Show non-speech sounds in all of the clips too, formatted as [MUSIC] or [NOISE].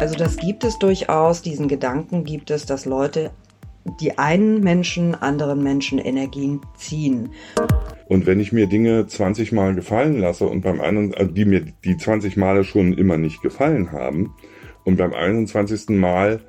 Also das gibt es durchaus, diesen Gedanken gibt es, dass Leute die einen Menschen anderen Menschen Energien ziehen. Und wenn ich mir Dinge 20 Mal gefallen lasse und beim einen, also die mir die 20 Male schon immer nicht gefallen haben und beim 21. Mal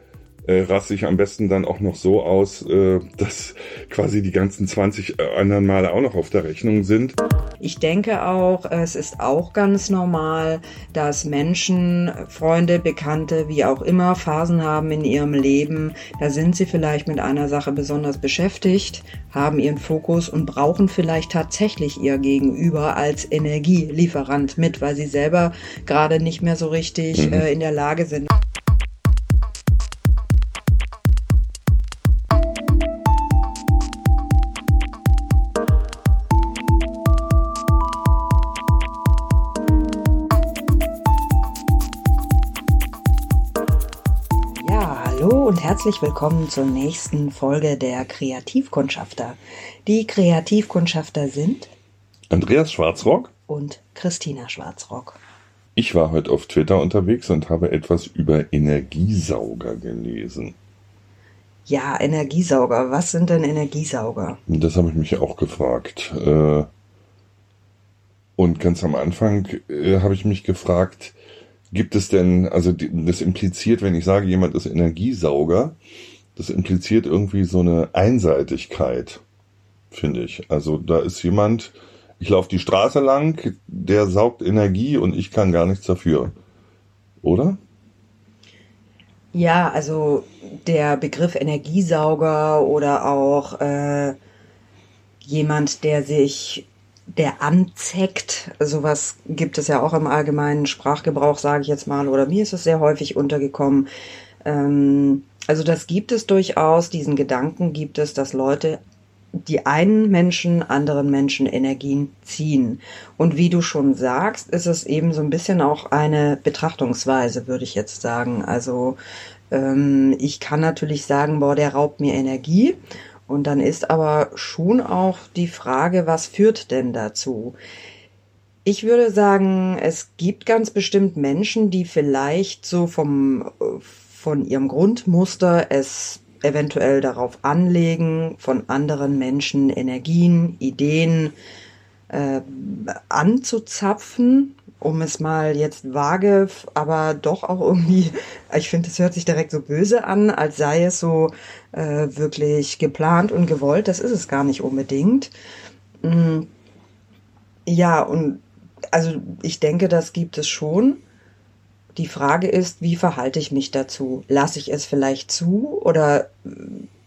äh, raste ich am besten dann auch noch so aus, äh, [LAUGHS] dass quasi die ganzen 20 äh, anderen Male auch noch auf der Rechnung sind. Ich denke auch, es ist auch ganz normal, dass Menschen, Freunde, Bekannte, wie auch immer, Phasen haben in ihrem Leben. Da sind sie vielleicht mit einer Sache besonders beschäftigt, haben ihren Fokus und brauchen vielleicht tatsächlich ihr Gegenüber als Energielieferant mit, weil sie selber gerade nicht mehr so richtig mhm. äh, in der Lage sind. Herzlich willkommen zur nächsten Folge der Kreativkundschafter. Die Kreativkundschafter sind Andreas Schwarzrock und Christina Schwarzrock. Ich war heute auf Twitter unterwegs und habe etwas über Energiesauger gelesen. Ja, Energiesauger. Was sind denn Energiesauger? Das habe ich mich auch gefragt. Äh, und ganz am Anfang äh, habe ich mich gefragt, Gibt es denn, also das impliziert, wenn ich sage, jemand ist Energiesauger, das impliziert irgendwie so eine Einseitigkeit, finde ich. Also da ist jemand, ich laufe die Straße lang, der saugt Energie und ich kann gar nichts dafür. Oder? Ja, also der Begriff Energiesauger oder auch äh, jemand, der sich der anzeckt. Sowas gibt es ja auch im allgemeinen Sprachgebrauch, sage ich jetzt mal, oder mir ist es sehr häufig untergekommen. Ähm, also das gibt es durchaus, diesen Gedanken gibt es, dass Leute die einen Menschen anderen Menschen Energien ziehen. Und wie du schon sagst, ist es eben so ein bisschen auch eine Betrachtungsweise, würde ich jetzt sagen. Also ähm, ich kann natürlich sagen, boah, der raubt mir Energie. Und dann ist aber schon auch die Frage, was führt denn dazu? Ich würde sagen, es gibt ganz bestimmt Menschen, die vielleicht so vom, von ihrem Grundmuster es eventuell darauf anlegen, von anderen Menschen Energien, Ideen äh, anzuzapfen um es mal jetzt vage, aber doch auch irgendwie, ich finde, es hört sich direkt so böse an, als sei es so äh, wirklich geplant und gewollt. Das ist es gar nicht unbedingt. Mm, ja, und also ich denke, das gibt es schon. Die Frage ist, wie verhalte ich mich dazu? Lasse ich es vielleicht zu oder äh,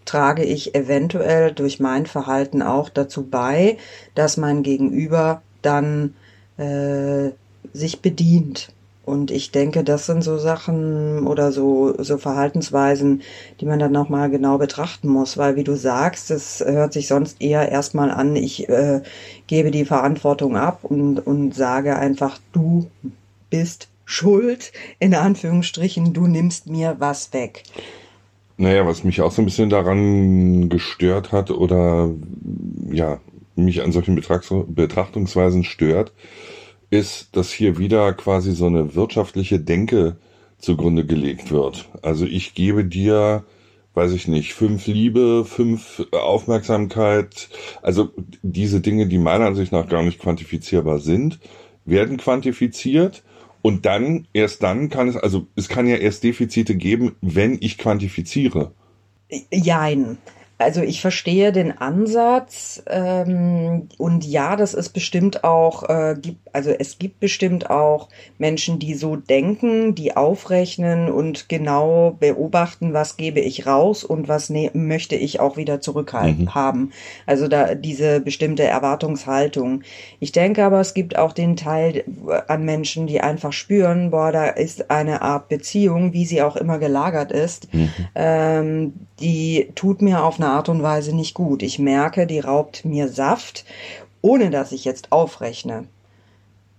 trage ich eventuell durch mein Verhalten auch dazu bei, dass mein Gegenüber dann äh, sich bedient. Und ich denke, das sind so Sachen oder so, so Verhaltensweisen, die man dann nochmal genau betrachten muss, weil wie du sagst, es hört sich sonst eher erstmal an, ich äh, gebe die Verantwortung ab und, und sage einfach, du bist schuld, in Anführungsstrichen, du nimmst mir was weg. Naja, was mich auch so ein bisschen daran gestört hat oder ja, mich an solchen Betrachtungsweisen stört, ist, dass hier wieder quasi so eine wirtschaftliche Denke zugrunde gelegt wird. Also ich gebe dir, weiß ich nicht, fünf Liebe, fünf Aufmerksamkeit. Also diese Dinge, die meiner Ansicht nach gar nicht quantifizierbar sind, werden quantifiziert. Und dann, erst dann kann es, also es kann ja erst Defizite geben, wenn ich quantifiziere. Jein. Also ich verstehe den Ansatz ähm, und ja, das ist bestimmt auch, äh, gibt, also es gibt bestimmt auch Menschen, die so denken, die aufrechnen und genau beobachten, was gebe ich raus und was ne möchte ich auch wieder zurückhalten mhm. haben. Also da diese bestimmte Erwartungshaltung. Ich denke aber, es gibt auch den Teil an Menschen, die einfach spüren, boah, da ist eine Art Beziehung, wie sie auch immer gelagert ist, mhm. ähm, die tut mir auf eine Art und Weise nicht gut. Ich merke, die raubt mir Saft, ohne dass ich jetzt aufrechne.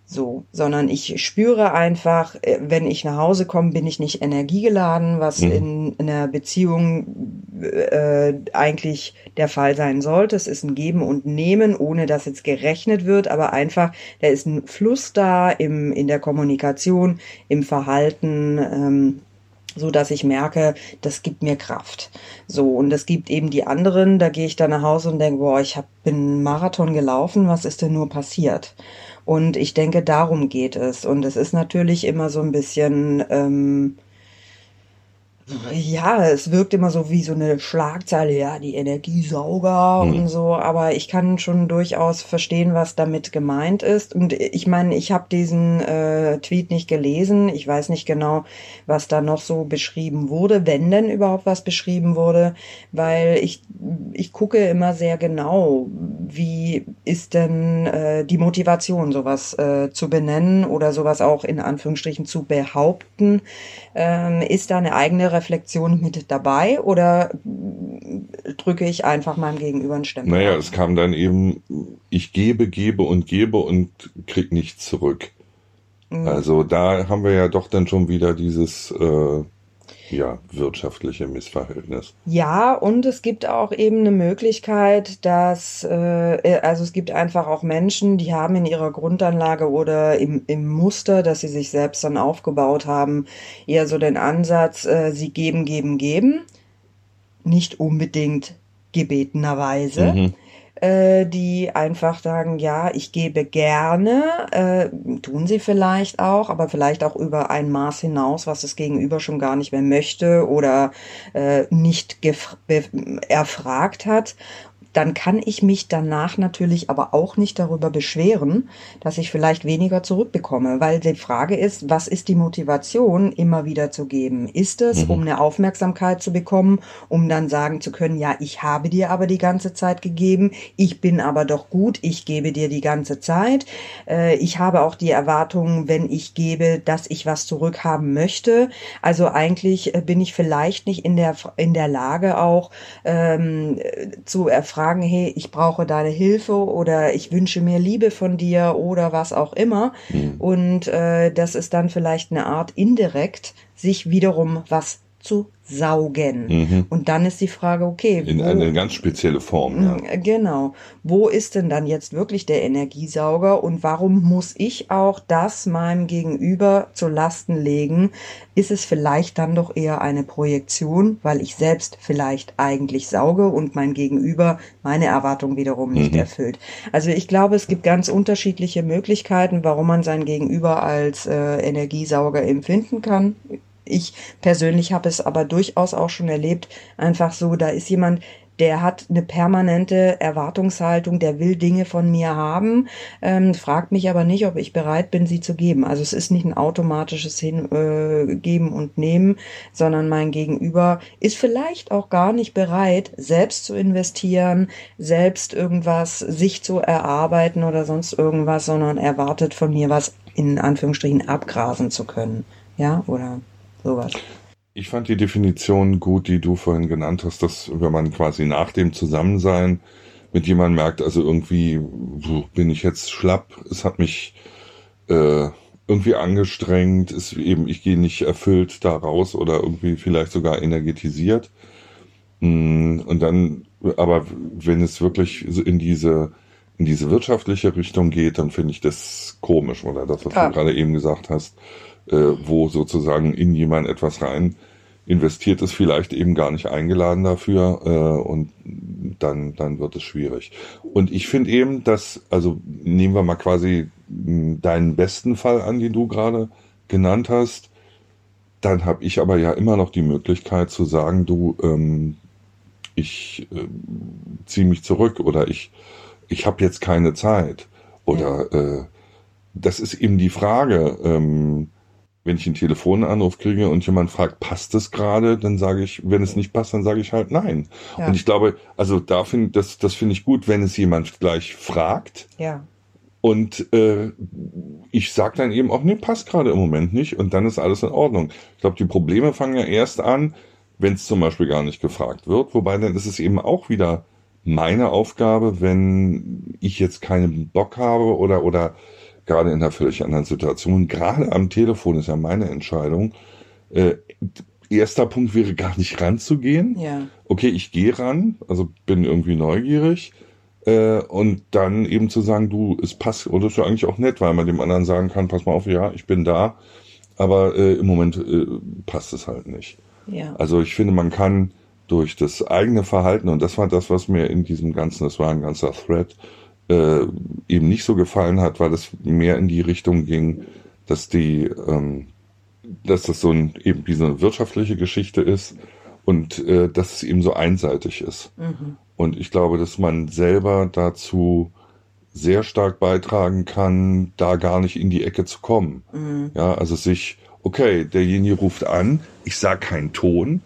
So, sondern ich spüre einfach, äh, wenn ich nach Hause komme, bin ich nicht energiegeladen, was mhm. in, in einer Beziehung äh, eigentlich der Fall sein sollte. Es ist ein Geben und Nehmen, ohne dass jetzt gerechnet wird, aber einfach, da ist ein Fluss da im, in der Kommunikation, im Verhalten. Ähm, so dass ich merke, das gibt mir Kraft. So und es gibt eben die anderen, da gehe ich dann nach Hause und denke, boah, ich hab, bin Marathon gelaufen, was ist denn nur passiert? Und ich denke, darum geht es. Und es ist natürlich immer so ein bisschen ähm, ja, es wirkt immer so wie so eine Schlagzeile, ja, die Energiesauger mhm. und so, aber ich kann schon durchaus verstehen, was damit gemeint ist. Und ich meine, ich habe diesen äh, Tweet nicht gelesen. Ich weiß nicht genau, was da noch so beschrieben wurde, wenn denn überhaupt was beschrieben wurde, weil ich, ich gucke immer sehr genau, wie ist denn äh, die Motivation, sowas äh, zu benennen oder sowas auch in Anführungsstrichen zu behaupten. Ähm, ist da eine eigene Reflexion mit dabei oder drücke ich einfach meinem Gegenüber einen Stempel? Naja, es kam dann eben, ich gebe, gebe und gebe und krieg nichts zurück. Mhm. Also da haben wir ja doch dann schon wieder dieses äh, ja, wirtschaftliche Missverhältnis. Ja, und es gibt auch eben eine Möglichkeit, dass, äh, also es gibt einfach auch Menschen, die haben in ihrer Grundanlage oder im, im Muster, dass sie sich selbst dann aufgebaut haben, eher so den Ansatz, äh, sie geben, geben, geben. Nicht unbedingt gebetenerweise. Mhm äh, die einfach sagen, ja, ich gebe gerne, äh, tun sie vielleicht auch, aber vielleicht auch über ein Maß hinaus, was das Gegenüber schon gar nicht mehr möchte oder äh, nicht erfragt hat dann kann ich mich danach natürlich aber auch nicht darüber beschweren, dass ich vielleicht weniger zurückbekomme, weil die Frage ist, was ist die Motivation, immer wieder zu geben? Ist es, mhm. um eine Aufmerksamkeit zu bekommen, um dann sagen zu können, ja, ich habe dir aber die ganze Zeit gegeben, ich bin aber doch gut, ich gebe dir die ganze Zeit, äh, ich habe auch die Erwartung, wenn ich gebe, dass ich was zurückhaben möchte. Also eigentlich äh, bin ich vielleicht nicht in der, in der Lage auch ähm, zu erfragen, sagen, hey, ich brauche deine Hilfe oder ich wünsche mir Liebe von dir oder was auch immer. Mhm. Und äh, das ist dann vielleicht eine Art indirekt, sich wiederum was zu saugen. Mhm. Und dann ist die Frage, okay. In wo, eine ganz spezielle Form. Ja. Mm, genau. Wo ist denn dann jetzt wirklich der Energiesauger und warum muss ich auch das meinem Gegenüber zu Lasten legen? Ist es vielleicht dann doch eher eine Projektion, weil ich selbst vielleicht eigentlich sauge und mein Gegenüber meine Erwartung wiederum nicht mhm. erfüllt? Also ich glaube, es gibt ganz unterschiedliche Möglichkeiten, warum man sein Gegenüber als äh, Energiesauger empfinden kann ich persönlich habe es aber durchaus auch schon erlebt, einfach so, da ist jemand, der hat eine permanente Erwartungshaltung, der will Dinge von mir haben, ähm, fragt mich aber nicht, ob ich bereit bin, sie zu geben. Also es ist nicht ein automatisches Hingeben äh, und Nehmen, sondern mein Gegenüber ist vielleicht auch gar nicht bereit, selbst zu investieren, selbst irgendwas sich zu erarbeiten oder sonst irgendwas, sondern erwartet von mir was in Anführungsstrichen abgrasen zu können. Ja, oder sowas. Ich fand die Definition gut, die du vorhin genannt hast, dass wenn man quasi nach dem Zusammensein mit jemandem merkt, also irgendwie bin ich jetzt schlapp, es hat mich äh, irgendwie angestrengt, ist eben, ich gehe nicht erfüllt da raus oder irgendwie vielleicht sogar energetisiert. Mm, und dann, aber wenn es wirklich in diese, in diese wirtschaftliche Richtung geht, dann finde ich das komisch, oder das, was ja. du gerade eben gesagt hast äh, wo sozusagen in jemand etwas rein investiert ist, vielleicht eben gar nicht eingeladen dafür äh, und dann, dann wird es schwierig. Und ich finde eben, dass, also nehmen wir mal quasi deinen besten Fall an, den du gerade genannt hast, dann habe ich aber ja immer noch die Möglichkeit zu sagen, du, ähm, ich äh, ziehe mich zurück oder ich, ich habe jetzt keine Zeit. Oder äh, das ist eben die Frage, ähm, wenn ich einen Telefonanruf kriege und jemand fragt, passt es gerade, dann sage ich, wenn es nicht passt, dann sage ich halt nein. Ja. Und ich glaube, also da finde das, das finde ich gut, wenn es jemand gleich fragt. Ja. Und äh, ich sage dann eben auch, nee, passt gerade im Moment nicht und dann ist alles in Ordnung. Ich glaube, die Probleme fangen ja erst an, wenn es zum Beispiel gar nicht gefragt wird. Wobei dann ist es eben auch wieder meine Aufgabe, wenn ich jetzt keinen Bock habe oder oder gerade in einer völlig anderen Situation. Gerade am Telefon ist ja meine Entscheidung. Äh, erster Punkt wäre gar nicht ranzugehen. Ja. Okay, ich gehe ran, also bin irgendwie neugierig. Äh, und dann eben zu sagen, du, es passt, oder ist ja eigentlich auch nett, weil man dem anderen sagen kann, pass mal auf, ja, ich bin da. aber äh, im Moment äh, passt es halt nicht. Ja. Also ich finde, man kann durch das eigene Verhalten, und das war das, was mir in diesem ganzen, das war ein ganzer Thread, äh, eben nicht so gefallen hat, weil es mehr in die Richtung ging, dass die, ähm, dass das so ein, eben wie so eine wirtschaftliche Geschichte ist und äh, dass es eben so einseitig ist. Mhm. Und ich glaube, dass man selber dazu sehr stark beitragen kann, da gar nicht in die Ecke zu kommen. Mhm. Ja, also sich, okay, derjenige ruft an, ich sag keinen Ton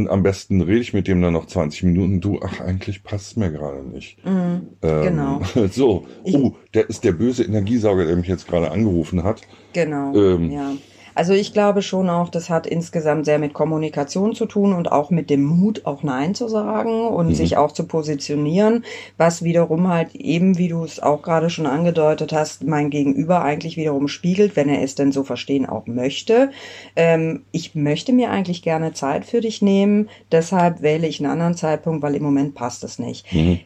und am besten rede ich mit dem dann noch 20 Minuten. Du, ach, eigentlich passt mir gerade nicht. Mhm. Ähm, Genau. [LAUGHS] So, oh, der ist der böse Energiesauger, der mich jetzt gerade angerufen hat. Genau. Ähm. ja. Also ich glaube schon auch, das hat insgesamt sehr mit Kommunikation zu tun und auch mit dem Mut, auch Nein zu sagen und Mhm. sich auch zu positionieren, was wiederum halt eben, wie du es auch gerade schon angedeutet hast, mein Gegenüber eigentlich wiederum spiegelt, wenn er es denn so verstehen auch möchte. Ähm, ich möchte mir eigentlich gerne Zeit für dich nehmen, deshalb wähle ich einen anderen Zeitpunkt, weil im Moment passt es nicht. Mhm.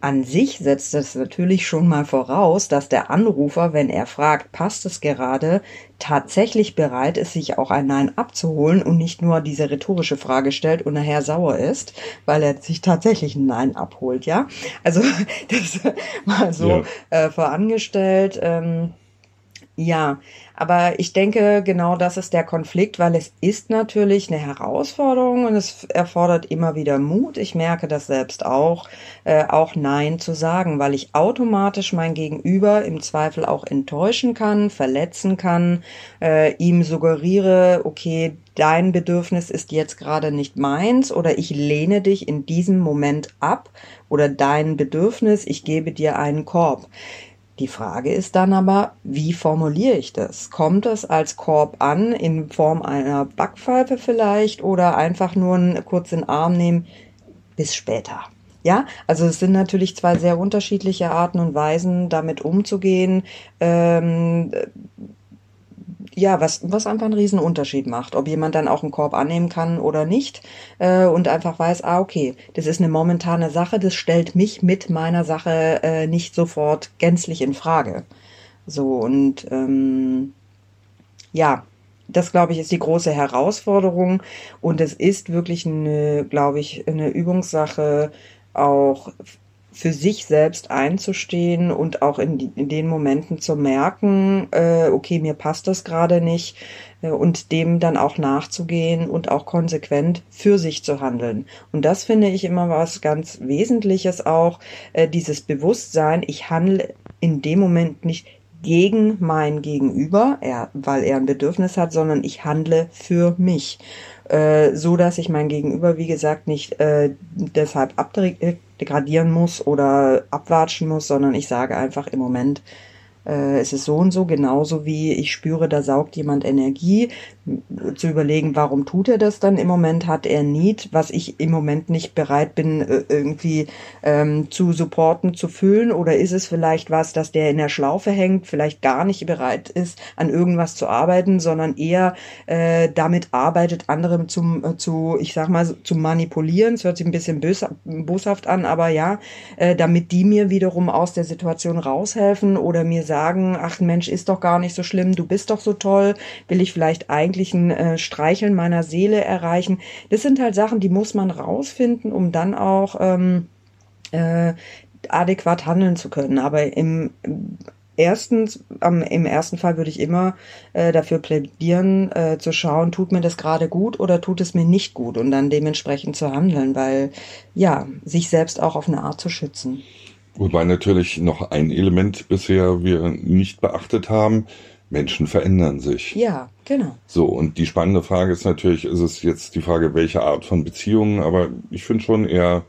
An sich setzt es natürlich schon mal voraus, dass der Anrufer, wenn er fragt, passt es gerade, tatsächlich bereit ist, sich auch ein Nein abzuholen und nicht nur diese rhetorische Frage stellt und nachher sauer ist, weil er sich tatsächlich ein Nein abholt, ja? Also [LAUGHS] das mal so Ja. äh, vorangestellt. Ähm, ja, aber ich denke, genau das ist der Konflikt, weil es ist natürlich eine Herausforderung und es erfordert immer wieder Mut. Ich merke das selbst auch, äh, auch Nein zu sagen, weil ich automatisch mein Gegenüber im Zweifel auch enttäuschen kann, verletzen kann, äh, ihm suggeriere, okay, dein Bedürfnis ist jetzt gerade nicht meins oder ich lehne dich in diesem Moment ab oder dein Bedürfnis, ich gebe dir einen Korb. Die Frage ist dann aber, wie formuliere ich das? Kommt es als Korb an in Form einer Backpfeife vielleicht oder einfach nur einen kurzen Arm nehmen? Bis später. Ja, also es sind natürlich zwei sehr unterschiedliche Arten und Weisen, damit umzugehen. Ähm, ja, was, was einfach einen riesen Unterschied macht, ob jemand dann auch einen Korb annehmen kann oder nicht äh, und einfach weiß, ah, okay, das ist eine momentane Sache, das stellt mich mit meiner Sache äh, nicht sofort gänzlich in Frage. So und ähm, ja, das glaube ich ist die große Herausforderung und es ist wirklich eine, glaube ich, eine Übungssache auch für sich selbst einzustehen und auch in, in den Momenten zu merken, äh, okay, mir passt das gerade nicht äh, und dem dann auch nachzugehen und auch konsequent für sich zu handeln. Und das finde ich immer was ganz Wesentliches auch, äh, dieses Bewusstsein, ich handle in dem Moment nicht gegen mein Gegenüber, er, weil er ein Bedürfnis hat, sondern ich handle für mich, äh, so dass ich mein Gegenüber, wie gesagt, nicht äh, deshalb abdegradieren muss oder abwatschen muss, sondern ich sage einfach im Moment, äh, es ist so und so, genauso wie ich spüre, da saugt jemand Energie, zu überlegen, warum tut er das dann? Im Moment, hat er Need, was ich im Moment nicht bereit bin, äh, irgendwie ähm, zu supporten, zu füllen, oder ist es vielleicht was, dass der in der Schlaufe hängt, vielleicht gar nicht bereit ist, an irgendwas zu arbeiten, sondern eher äh, damit arbeitet, anderem zum, äh, zu, ich sag mal, zu manipulieren, es hört sich ein bisschen bös, boshaft an, aber ja, äh, damit die mir wiederum aus der Situation raushelfen oder mir sagen, ach Mensch, ist doch gar nicht so schlimm, du bist doch so toll, will ich vielleicht eigentlich ein äh, Streicheln meiner Seele erreichen. Das sind halt Sachen, die muss man rausfinden, um dann auch ähm, äh, adäquat handeln zu können. Aber im, erstens, am, im ersten Fall würde ich immer äh, dafür plädieren, äh, zu schauen, tut mir das gerade gut oder tut es mir nicht gut und dann dementsprechend zu handeln, weil ja, sich selbst auch auf eine Art zu schützen. Wobei natürlich noch ein Element bisher wir nicht beachtet haben. Menschen verändern sich. Ja, genau. So, und die spannende Frage ist natürlich, ist es jetzt die Frage, welche Art von Beziehungen, aber ich finde schon eher,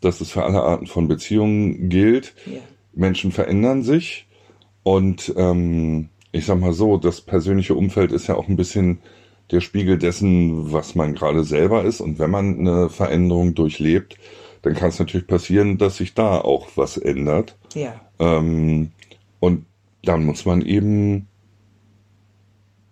dass es für alle Arten von Beziehungen gilt. Ja. Menschen verändern sich und ähm, ich sag mal so, das persönliche Umfeld ist ja auch ein bisschen der Spiegel dessen, was man gerade selber ist. Und wenn man eine Veränderung durchlebt, dann kann es natürlich passieren, dass sich da auch was ändert. Ja. Ähm, und dann muss man eben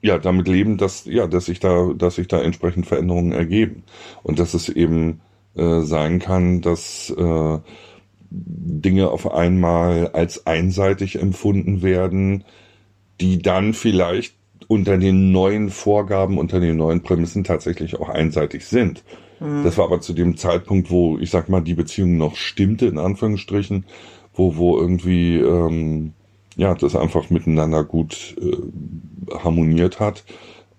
ja damit leben, dass ja, dass sich da, dass sich da entsprechend Veränderungen ergeben und dass es eben äh, sein kann, dass äh, Dinge auf einmal als einseitig empfunden werden, die dann vielleicht unter den neuen Vorgaben, unter den neuen Prämissen tatsächlich auch einseitig sind. Mhm. Das war aber zu dem Zeitpunkt, wo, ich sag mal, die Beziehung noch stimmte, in Anführungsstrichen, wo, wo irgendwie, ähm, ja, das einfach miteinander gut äh, harmoniert hat.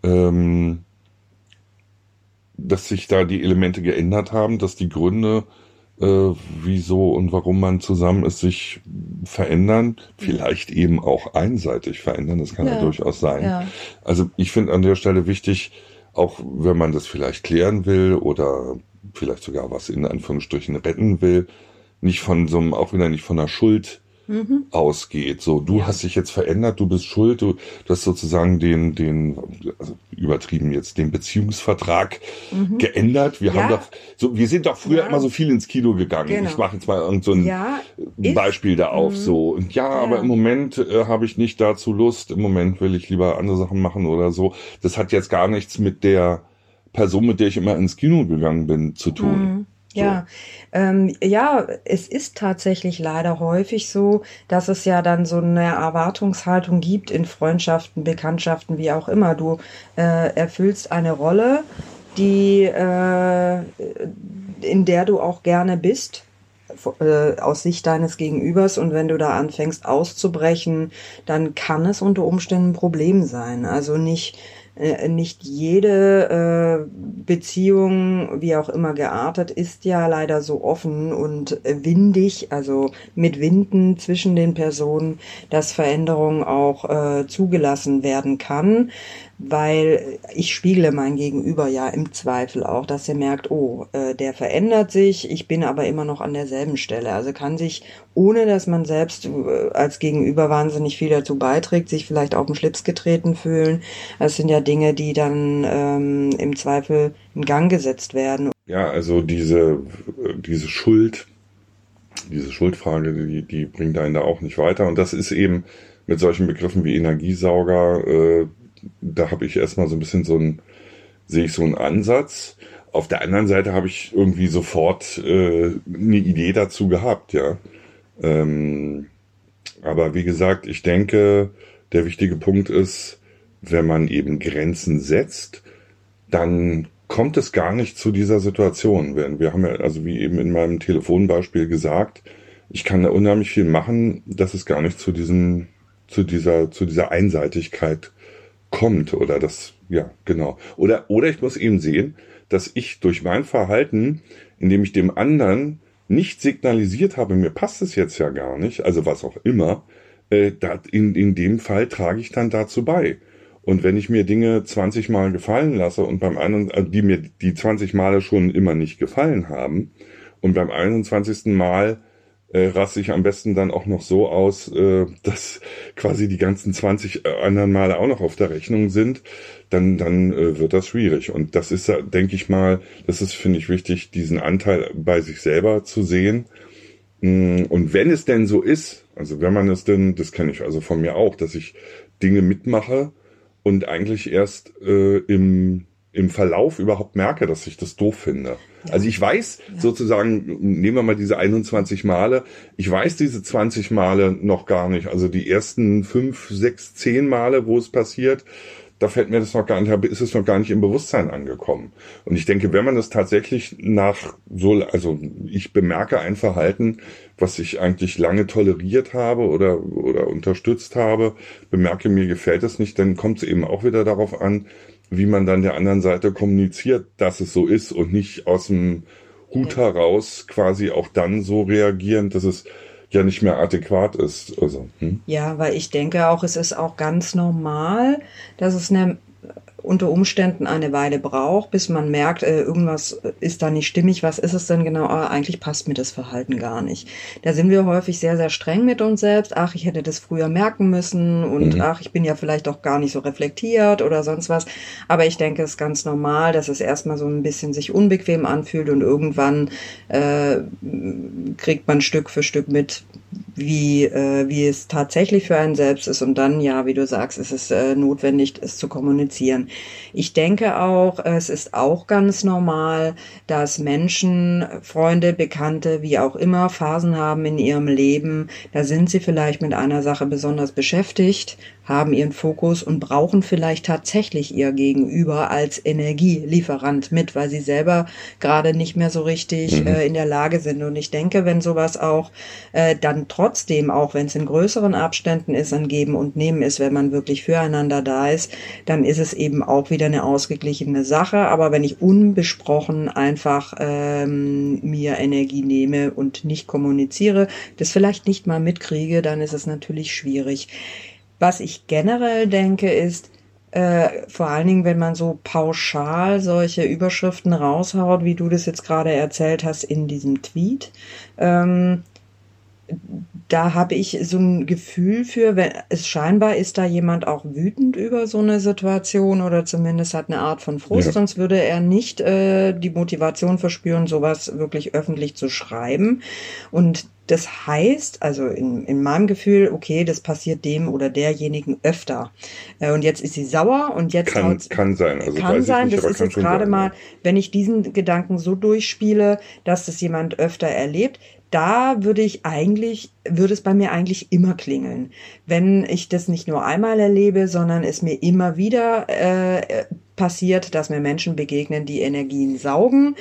Ähm, dass sich da die Elemente geändert haben, dass die Gründe äh, wieso und warum man zusammen ist, sich verändern, vielleicht eben auch einseitig verändern, das kann ja, ja durchaus sein. Ja. Also ich finde an der Stelle wichtig, auch wenn man das vielleicht klären will oder vielleicht sogar was in Anführungsstrichen retten will, nicht von so einem, auch wieder nicht von der Schuld mhm. ausgeht. So, du ja. hast dich jetzt verändert, du bist schuld, du, du hast sozusagen den, den, also übertrieben jetzt, den Beziehungsvertrag mhm. geändert. Wir ja. haben doch, so, wir sind doch früher ja. immer so viel ins Kino gegangen. Genau. Ich mache jetzt mal irgend so ein Beispiel da auf, mhm. so. Und ja, aber im Moment äh, habe ich nicht dazu Lust. Im Moment will ich lieber andere Sachen machen oder so. Das hat jetzt gar nichts mit der Person, mit der ich immer ins Kino gegangen bin, zu tun. Ja, ähm, ja, es ist tatsächlich leider häufig so, dass es ja dann so eine Erwartungshaltung gibt in Freundschaften, Bekanntschaften, wie auch immer. Du äh, erfüllst eine Rolle, die äh, in der du auch gerne bist äh, aus Sicht deines Gegenübers und wenn du da anfängst auszubrechen, dann kann es unter Umständen ein Problem sein. Also nicht nicht jede äh, Beziehung, wie auch immer geartet, ist ja leider so offen und windig, also mit Winden zwischen den Personen, dass Veränderung auch äh, zugelassen werden kann weil ich spiegle mein Gegenüber ja im Zweifel auch, dass er merkt, oh, äh, der verändert sich, ich bin aber immer noch an derselben Stelle. Also kann sich, ohne dass man selbst äh, als Gegenüber wahnsinnig viel dazu beiträgt, sich vielleicht auf den Schlips getreten fühlen. Das sind ja Dinge, die dann ähm, im Zweifel in Gang gesetzt werden. Ja, also diese, diese Schuld, diese Schuldfrage, die, die bringt einen da auch nicht weiter. Und das ist eben mit solchen Begriffen wie Energiesauger, äh, da habe ich erstmal so ein bisschen so ein, sehe ich so einen Ansatz. Auf der anderen Seite habe ich irgendwie sofort äh, eine Idee dazu gehabt, ja. Ähm, aber wie gesagt, ich denke, der wichtige Punkt ist, wenn man eben Grenzen setzt, dann kommt es gar nicht zu dieser Situation. Wir haben ja, also wie eben in meinem Telefonbeispiel gesagt, ich kann da unheimlich viel machen, dass es gar nicht zu diesem, zu dieser, zu dieser Einseitigkeit kommt oder das, ja, genau. Oder, oder ich muss eben sehen, dass ich durch mein Verhalten, indem ich dem anderen nicht signalisiert habe, mir passt es jetzt ja gar nicht, also was auch immer, äh, in, in dem Fall trage ich dann dazu bei. Und wenn ich mir Dinge 20 Mal gefallen lasse und beim einen, also die mir die 20 Male schon immer nicht gefallen haben und beim 21. Mal äh, raste ich am besten dann auch noch so aus, äh, dass quasi die ganzen 20 äh, anderen Male auch noch auf der Rechnung sind, dann, dann äh, wird das schwierig. Und das ist, denke ich mal, das ist, finde ich, wichtig, diesen Anteil bei sich selber zu sehen. Mm, und wenn es denn so ist, also wenn man es denn, das kenne ich also von mir auch, dass ich Dinge mitmache und eigentlich erst äh, im, im Verlauf überhaupt merke, dass ich das doof finde. Also ich weiß ja. sozusagen, nehmen wir mal diese 21 Male, ich weiß diese 20 Male noch gar nicht. Also die ersten fünf, sechs, zehn Male, wo es passiert, da fällt mir das noch gar nicht, ist es noch gar nicht im Bewusstsein angekommen. Und ich denke, wenn man das tatsächlich nach so, also ich bemerke ein Verhalten, was ich eigentlich lange toleriert habe oder, oder unterstützt habe, bemerke, mir gefällt es nicht, dann kommt es eben auch wieder darauf an, wie man dann der anderen Seite kommuniziert, dass es so ist und nicht aus dem Hut heraus quasi auch dann so reagieren, dass es ja nicht mehr adäquat ist. Also, hm? Ja, weil ich denke auch, es ist auch ganz normal, dass es eine unter Umständen eine Weile braucht, bis man merkt, äh, irgendwas ist da nicht stimmig. Was ist es denn genau? Ah, eigentlich passt mir das Verhalten gar nicht. Da sind wir häufig sehr, sehr streng mit uns selbst. Ach, ich hätte das früher merken müssen und mhm. ach, ich bin ja vielleicht auch gar nicht so reflektiert oder sonst was. Aber ich denke, es ist ganz normal, dass es erstmal so ein bisschen sich unbequem anfühlt und irgendwann äh, kriegt man Stück für Stück mit, wie, äh, wie es tatsächlich für einen selbst ist. Und dann, ja, wie du sagst, ist es äh, notwendig, es zu kommunizieren. Ich denke auch, es ist auch ganz normal, dass Menschen, Freunde, Bekannte, wie auch immer, Phasen haben in ihrem Leben. Da sind sie vielleicht mit einer Sache besonders beschäftigt haben ihren Fokus und brauchen vielleicht tatsächlich ihr Gegenüber als Energielieferant mit, weil sie selber gerade nicht mehr so richtig mhm. äh, in der Lage sind. Und ich denke, wenn sowas auch äh, dann trotzdem, auch wenn es in größeren Abständen ist, ein Geben und Nehmen ist, wenn man wirklich füreinander da ist, dann ist es eben auch wieder eine ausgeglichene Sache. Aber wenn ich unbesprochen einfach ähm, mir Energie nehme und nicht kommuniziere, das vielleicht nicht mal mitkriege, dann ist es natürlich schwierig. Was ich generell denke, ist, äh, vor allen Dingen, wenn man so pauschal solche Überschriften raushaut, wie du das jetzt gerade erzählt hast in diesem Tweet, ähm, da habe ich so ein Gefühl für, wenn es scheinbar ist da jemand auch wütend über so eine Situation oder zumindest hat eine Art von Frust, ja. sonst würde er nicht äh, die Motivation verspüren, sowas wirklich öffentlich zu schreiben. Und das heißt, also in, in meinem Gefühl, okay, das passiert dem oder derjenigen öfter. Äh, und jetzt ist sie sauer und jetzt kann, kann sein. Also kann sein. Nicht, das ist jetzt gerade mal, wenn ich diesen Gedanken so durchspiele, dass das jemand öfter erlebt, da würde ich eigentlich, würde es bei mir eigentlich immer klingeln. Wenn ich das nicht nur einmal erlebe, sondern es mir immer wieder äh, passiert, dass mir Menschen begegnen, die Energien saugen,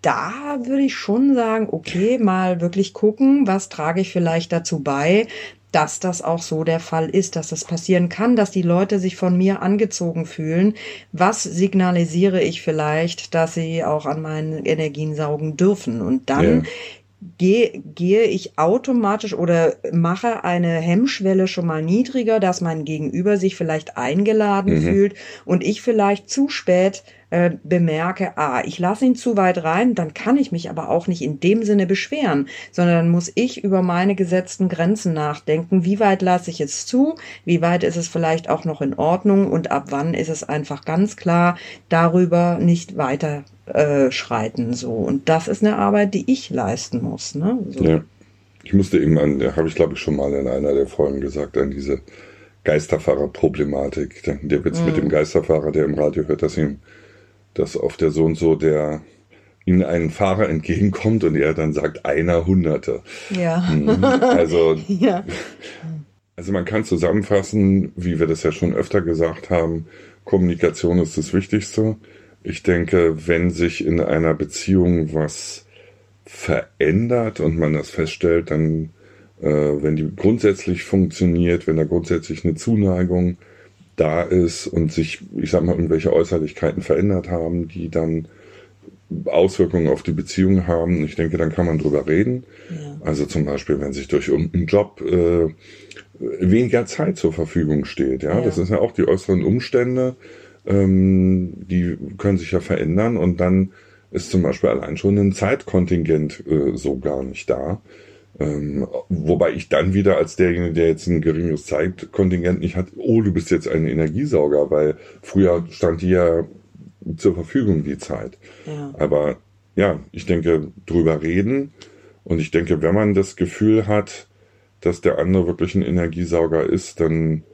da würde ich schon sagen, okay, mal wirklich gucken, was trage ich vielleicht dazu bei, dass das auch so der Fall ist, dass das passieren kann, dass die Leute sich von mir angezogen fühlen. Was signalisiere ich vielleicht, dass sie auch an meinen Energien saugen dürfen? Und dann ja gehe, gehe ich automatisch oder mache eine Hemmschwelle schon mal niedriger, dass mein Gegenüber sich vielleicht eingeladen mhm. fühlt und ich vielleicht zu spät äh, bemerke, ah, ich lasse ihn zu weit rein, dann kann ich mich aber auch nicht in dem Sinne beschweren, sondern dann muss ich über meine gesetzten Grenzen nachdenken. Wie weit lasse ich es zu? Wie weit ist es vielleicht auch noch in Ordnung? Und ab wann ist es einfach ganz klar, darüber nicht weiter äh, schreiten so und das ist eine Arbeit, die ich leisten muss. Ne? So. Ja. Ich musste eben an, habe ich glaube ich schon mal in einer der Folgen gesagt, an diese Geisterfahrer-Problematik. Der Witz mhm. mit dem Geisterfahrer, der im Radio hört, dass ihm dass auf der so und so der ihnen ein Fahrer entgegenkommt und er dann sagt einer Hunderte. Ja. Mhm. Also, [LAUGHS] ja. also man kann zusammenfassen, wie wir das ja schon öfter gesagt haben, Kommunikation ist das Wichtigste. Ich denke, wenn sich in einer Beziehung was verändert und man das feststellt, dann, äh, wenn die grundsätzlich funktioniert, wenn da grundsätzlich eine Zuneigung da ist und sich, ich sag mal, irgendwelche Äußerlichkeiten verändert haben, die dann Auswirkungen auf die Beziehung haben, ich denke, dann kann man drüber reden. Ja. Also zum Beispiel, wenn sich durch irgendeinen Job äh, weniger Zeit zur Verfügung steht. Ja? ja, das ist ja auch die äußeren Umstände ähm, die können sich ja verändern und dann ist zum Beispiel allein schon ein Zeitkontingent äh, so gar nicht da. Ähm, wobei ich dann wieder als derjenige, der jetzt ein geringes Zeitkontingent nicht hat, oh, du bist jetzt ein Energiesauger, weil früher stand die ja zur Verfügung die Zeit. Ja. Aber ja, ich denke, drüber reden und ich denke, wenn man das Gefühl hat, dass der andere wirklich ein Energiesauger ist, dann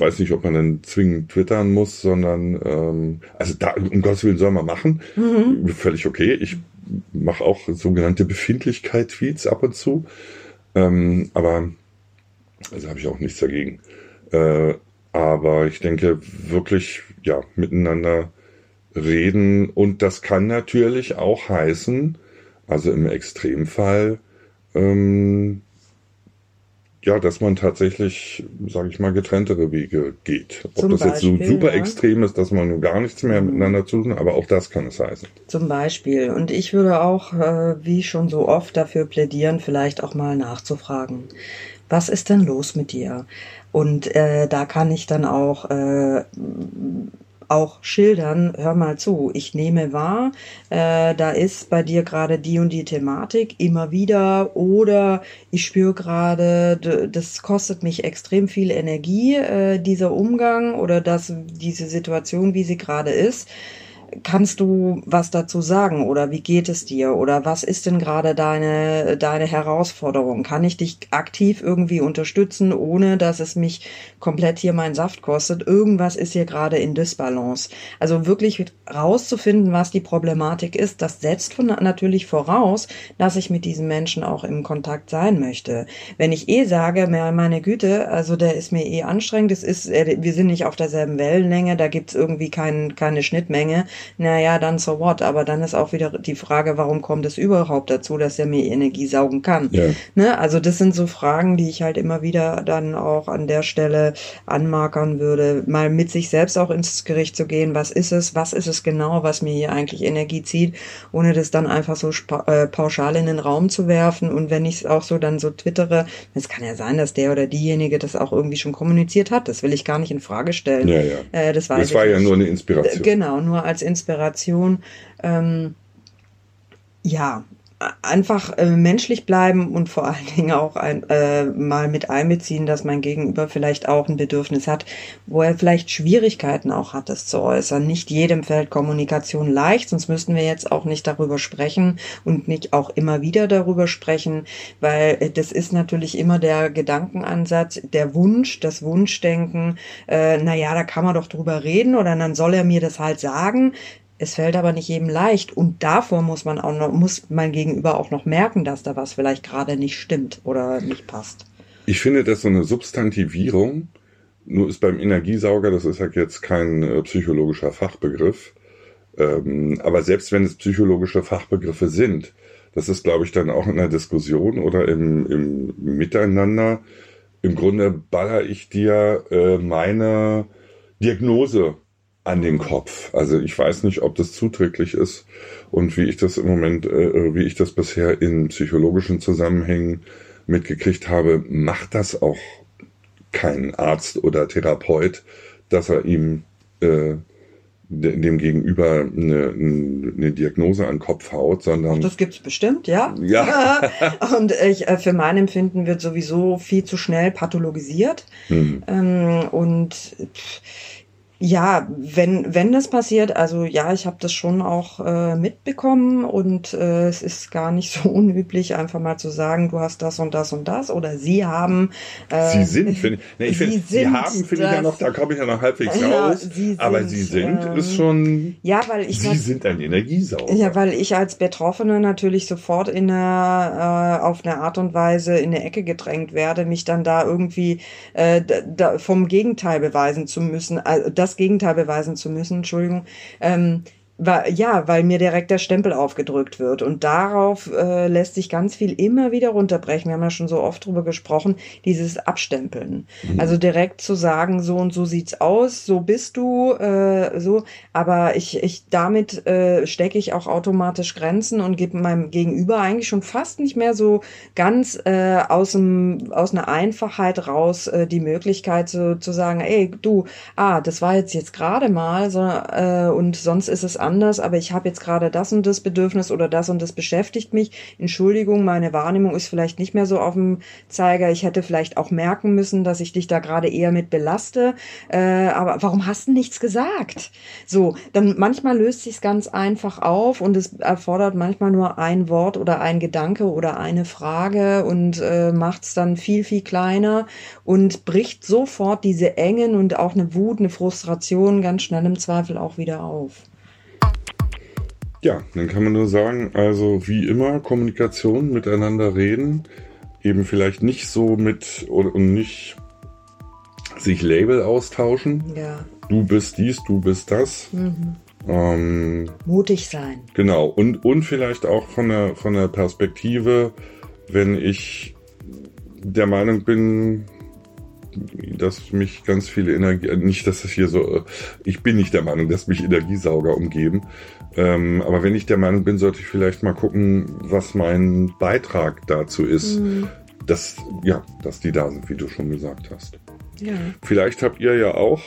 weiß nicht, ob man dann zwingend twittern muss, sondern ähm, also da um Gottes Willen soll man machen. Mhm. Völlig okay. Ich mache auch sogenannte Befindlichkeit-Tweets ab und zu. Ähm, aber also habe ich auch nichts dagegen. Äh, aber ich denke wirklich, ja, miteinander reden. Und das kann natürlich auch heißen, also im Extremfall, ähm, ja, dass man tatsächlich, sage ich mal, getrenntere Wege geht. Ob Zum das Beispiel, jetzt so super ja. extrem ist, dass man gar nichts mehr mhm. miteinander zu tun, aber auch das kann es heißen. Zum Beispiel. Und ich würde auch, äh, wie schon so oft, dafür plädieren, vielleicht auch mal nachzufragen. Was ist denn los mit dir? Und äh, da kann ich dann auch äh, auch schildern, hör mal zu, ich nehme wahr, äh, da ist bei dir gerade die und die Thematik immer wieder oder ich spüre gerade, das kostet mich extrem viel Energie, äh, dieser Umgang oder das, diese Situation, wie sie gerade ist. Kannst du was dazu sagen oder wie geht es dir oder was ist denn gerade deine, deine Herausforderung? Kann ich dich aktiv irgendwie unterstützen, ohne dass es mich komplett hier meinen Saft kostet? Irgendwas ist hier gerade in Disbalance. Also wirklich rauszufinden, was die Problematik ist, das setzt von, natürlich voraus, dass ich mit diesen Menschen auch im Kontakt sein möchte. Wenn ich eh sage, meine Güte, also der ist mir eh anstrengend, es ist, wir sind nicht auf derselben Wellenlänge, da gibt's irgendwie kein, keine Schnittmenge, naja, dann so what. Aber dann ist auch wieder die Frage, warum kommt es überhaupt dazu, dass er mir Energie saugen kann? Ja. Ne? Also das sind so Fragen, die ich halt immer wieder dann auch an der Stelle anmarkern würde, mal mit sich selbst auch ins Gericht zu gehen. Was ist es? Was ist es genau, was mir hier eigentlich Energie zieht, ohne das dann einfach so äh, pauschal in den Raum zu werfen. Und wenn ich es auch so dann so twittere, es kann ja sein, dass der oder diejenige das auch irgendwie schon kommuniziert hat. Das will ich gar nicht in Frage stellen. Ja, ja. Äh, das, das war ja nur eine Inspiration. Genau, nur als Inspiration. Ähm, ja, einfach äh, menschlich bleiben und vor allen Dingen auch ein, äh, mal mit einbeziehen, dass mein Gegenüber vielleicht auch ein Bedürfnis hat, wo er vielleicht Schwierigkeiten auch hat, das zu äußern. Nicht jedem fällt Kommunikation leicht, sonst müssten wir jetzt auch nicht darüber sprechen und nicht auch immer wieder darüber sprechen, weil äh, das ist natürlich immer der Gedankenansatz, der Wunsch, das Wunschdenken, äh, na ja, da kann man doch drüber reden oder dann soll er mir das halt sagen. Es fällt aber nicht jedem leicht und davor muss man auch noch, muss mein Gegenüber auch noch merken, dass da was vielleicht gerade nicht stimmt oder nicht passt. Ich finde, dass so eine Substantivierung, nur ist beim Energiesauger, das ist ja jetzt kein äh, psychologischer Fachbegriff, ähm, aber selbst wenn es psychologische Fachbegriffe sind, das ist, glaube ich, dann auch in der Diskussion oder im, im Miteinander. Im Grunde baller ich dir äh, meine Diagnose an den Kopf. Also ich weiß nicht, ob das zuträglich ist und wie ich das im Moment, äh, wie ich das bisher in psychologischen Zusammenhängen mitgekriegt habe, macht das auch kein Arzt oder Therapeut, dass er ihm äh, dem Gegenüber eine, eine Diagnose an den Kopf haut, sondern. Ach, das gibt's bestimmt, ja. Ja. [LAUGHS] und ich, äh, für mein Empfinden wird sowieso viel zu schnell pathologisiert. Hm. Ähm, und ja, wenn, wenn das passiert, also ja, ich habe das schon auch äh, mitbekommen und äh, es ist gar nicht [LAUGHS] so unüblich, einfach mal zu sagen, du hast das und das und das oder sie haben. Äh, sie sind, finde ich. Nee, ich sie, find, sie haben, finde ich ja noch, da komme ich ja noch halbwegs ja, raus. Sie sind, aber sie sind ähm, ist schon. Ja, weil ich. Sie sind ein Energiesauger. Ja, weil ich als Betroffene natürlich sofort in einer, äh, auf eine Art und Weise in eine Ecke gedrängt werde, mich dann da irgendwie äh, da, vom Gegenteil beweisen zu müssen. Also, das Gegenteil beweisen zu müssen, Entschuldigung, ähm, weil, ja, weil mir direkt der Stempel aufgedrückt wird. Und darauf äh, lässt sich ganz viel immer wieder runterbrechen. Wir haben ja schon so oft drüber gesprochen, dieses Abstempeln. Mhm. Also direkt zu sagen, so und so sieht's aus, so bist du, äh, so. Aber ich, ich damit äh, stecke ich auch automatisch Grenzen und gebe meinem Gegenüber eigentlich schon fast nicht mehr so ganz äh, aus, dem, aus einer Einfachheit raus äh, die Möglichkeit zu, zu sagen, ey, du, ah, das war jetzt jetzt gerade mal, so, äh, und sonst ist es anders, aber ich habe jetzt gerade das und das Bedürfnis oder das und das beschäftigt mich. Entschuldigung, meine Wahrnehmung ist vielleicht nicht mehr so auf dem Zeiger. Ich hätte vielleicht auch merken müssen, dass ich dich da gerade eher mit belaste. Äh, aber warum hast du nichts gesagt? So, dann manchmal löst sich ganz einfach auf und es erfordert manchmal nur ein Wort oder ein Gedanke oder eine Frage und äh, macht es dann viel, viel kleiner und bricht sofort diese Engen und auch eine Wut, eine Frustration ganz schnell im Zweifel auch wieder auf. Ja, dann kann man nur sagen, also wie immer, Kommunikation, miteinander reden, eben vielleicht nicht so mit und nicht sich Label austauschen. Ja. Du bist dies, du bist das. Mhm. Ähm, Mutig sein. Genau. Und, und vielleicht auch von der, von der Perspektive, wenn ich der Meinung bin, dass mich ganz viele Energie, nicht, dass es hier so, ich bin nicht der Meinung, dass mich Energiesauger umgeben. Ähm, aber wenn ich der Meinung bin, sollte ich vielleicht mal gucken, was mein Beitrag dazu ist, mhm. dass, ja, dass die da sind, wie du schon gesagt hast. Ja. Vielleicht habt ihr ja auch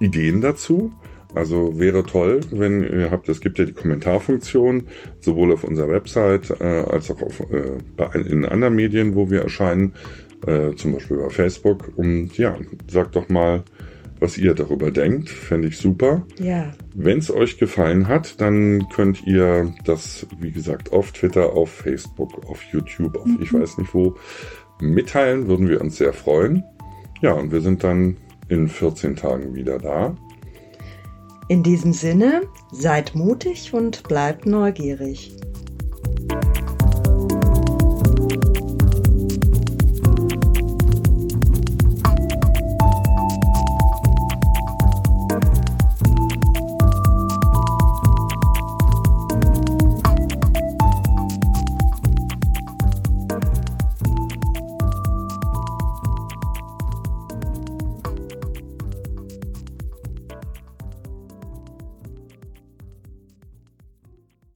Ideen dazu. Also wäre toll, wenn ihr habt, es gibt ja die Kommentarfunktion, sowohl auf unserer Website äh, als auch auf, äh, in anderen Medien, wo wir erscheinen, äh, zum Beispiel bei Facebook. Und ja, sagt doch mal, was ihr darüber denkt. Fände ich super. Ja. Wenn es euch gefallen hat, dann könnt ihr das, wie gesagt, auf Twitter, auf Facebook, auf YouTube, auf ich weiß nicht wo, mitteilen. Würden wir uns sehr freuen. Ja, und wir sind dann in 14 Tagen wieder da. In diesem Sinne, seid mutig und bleibt neugierig.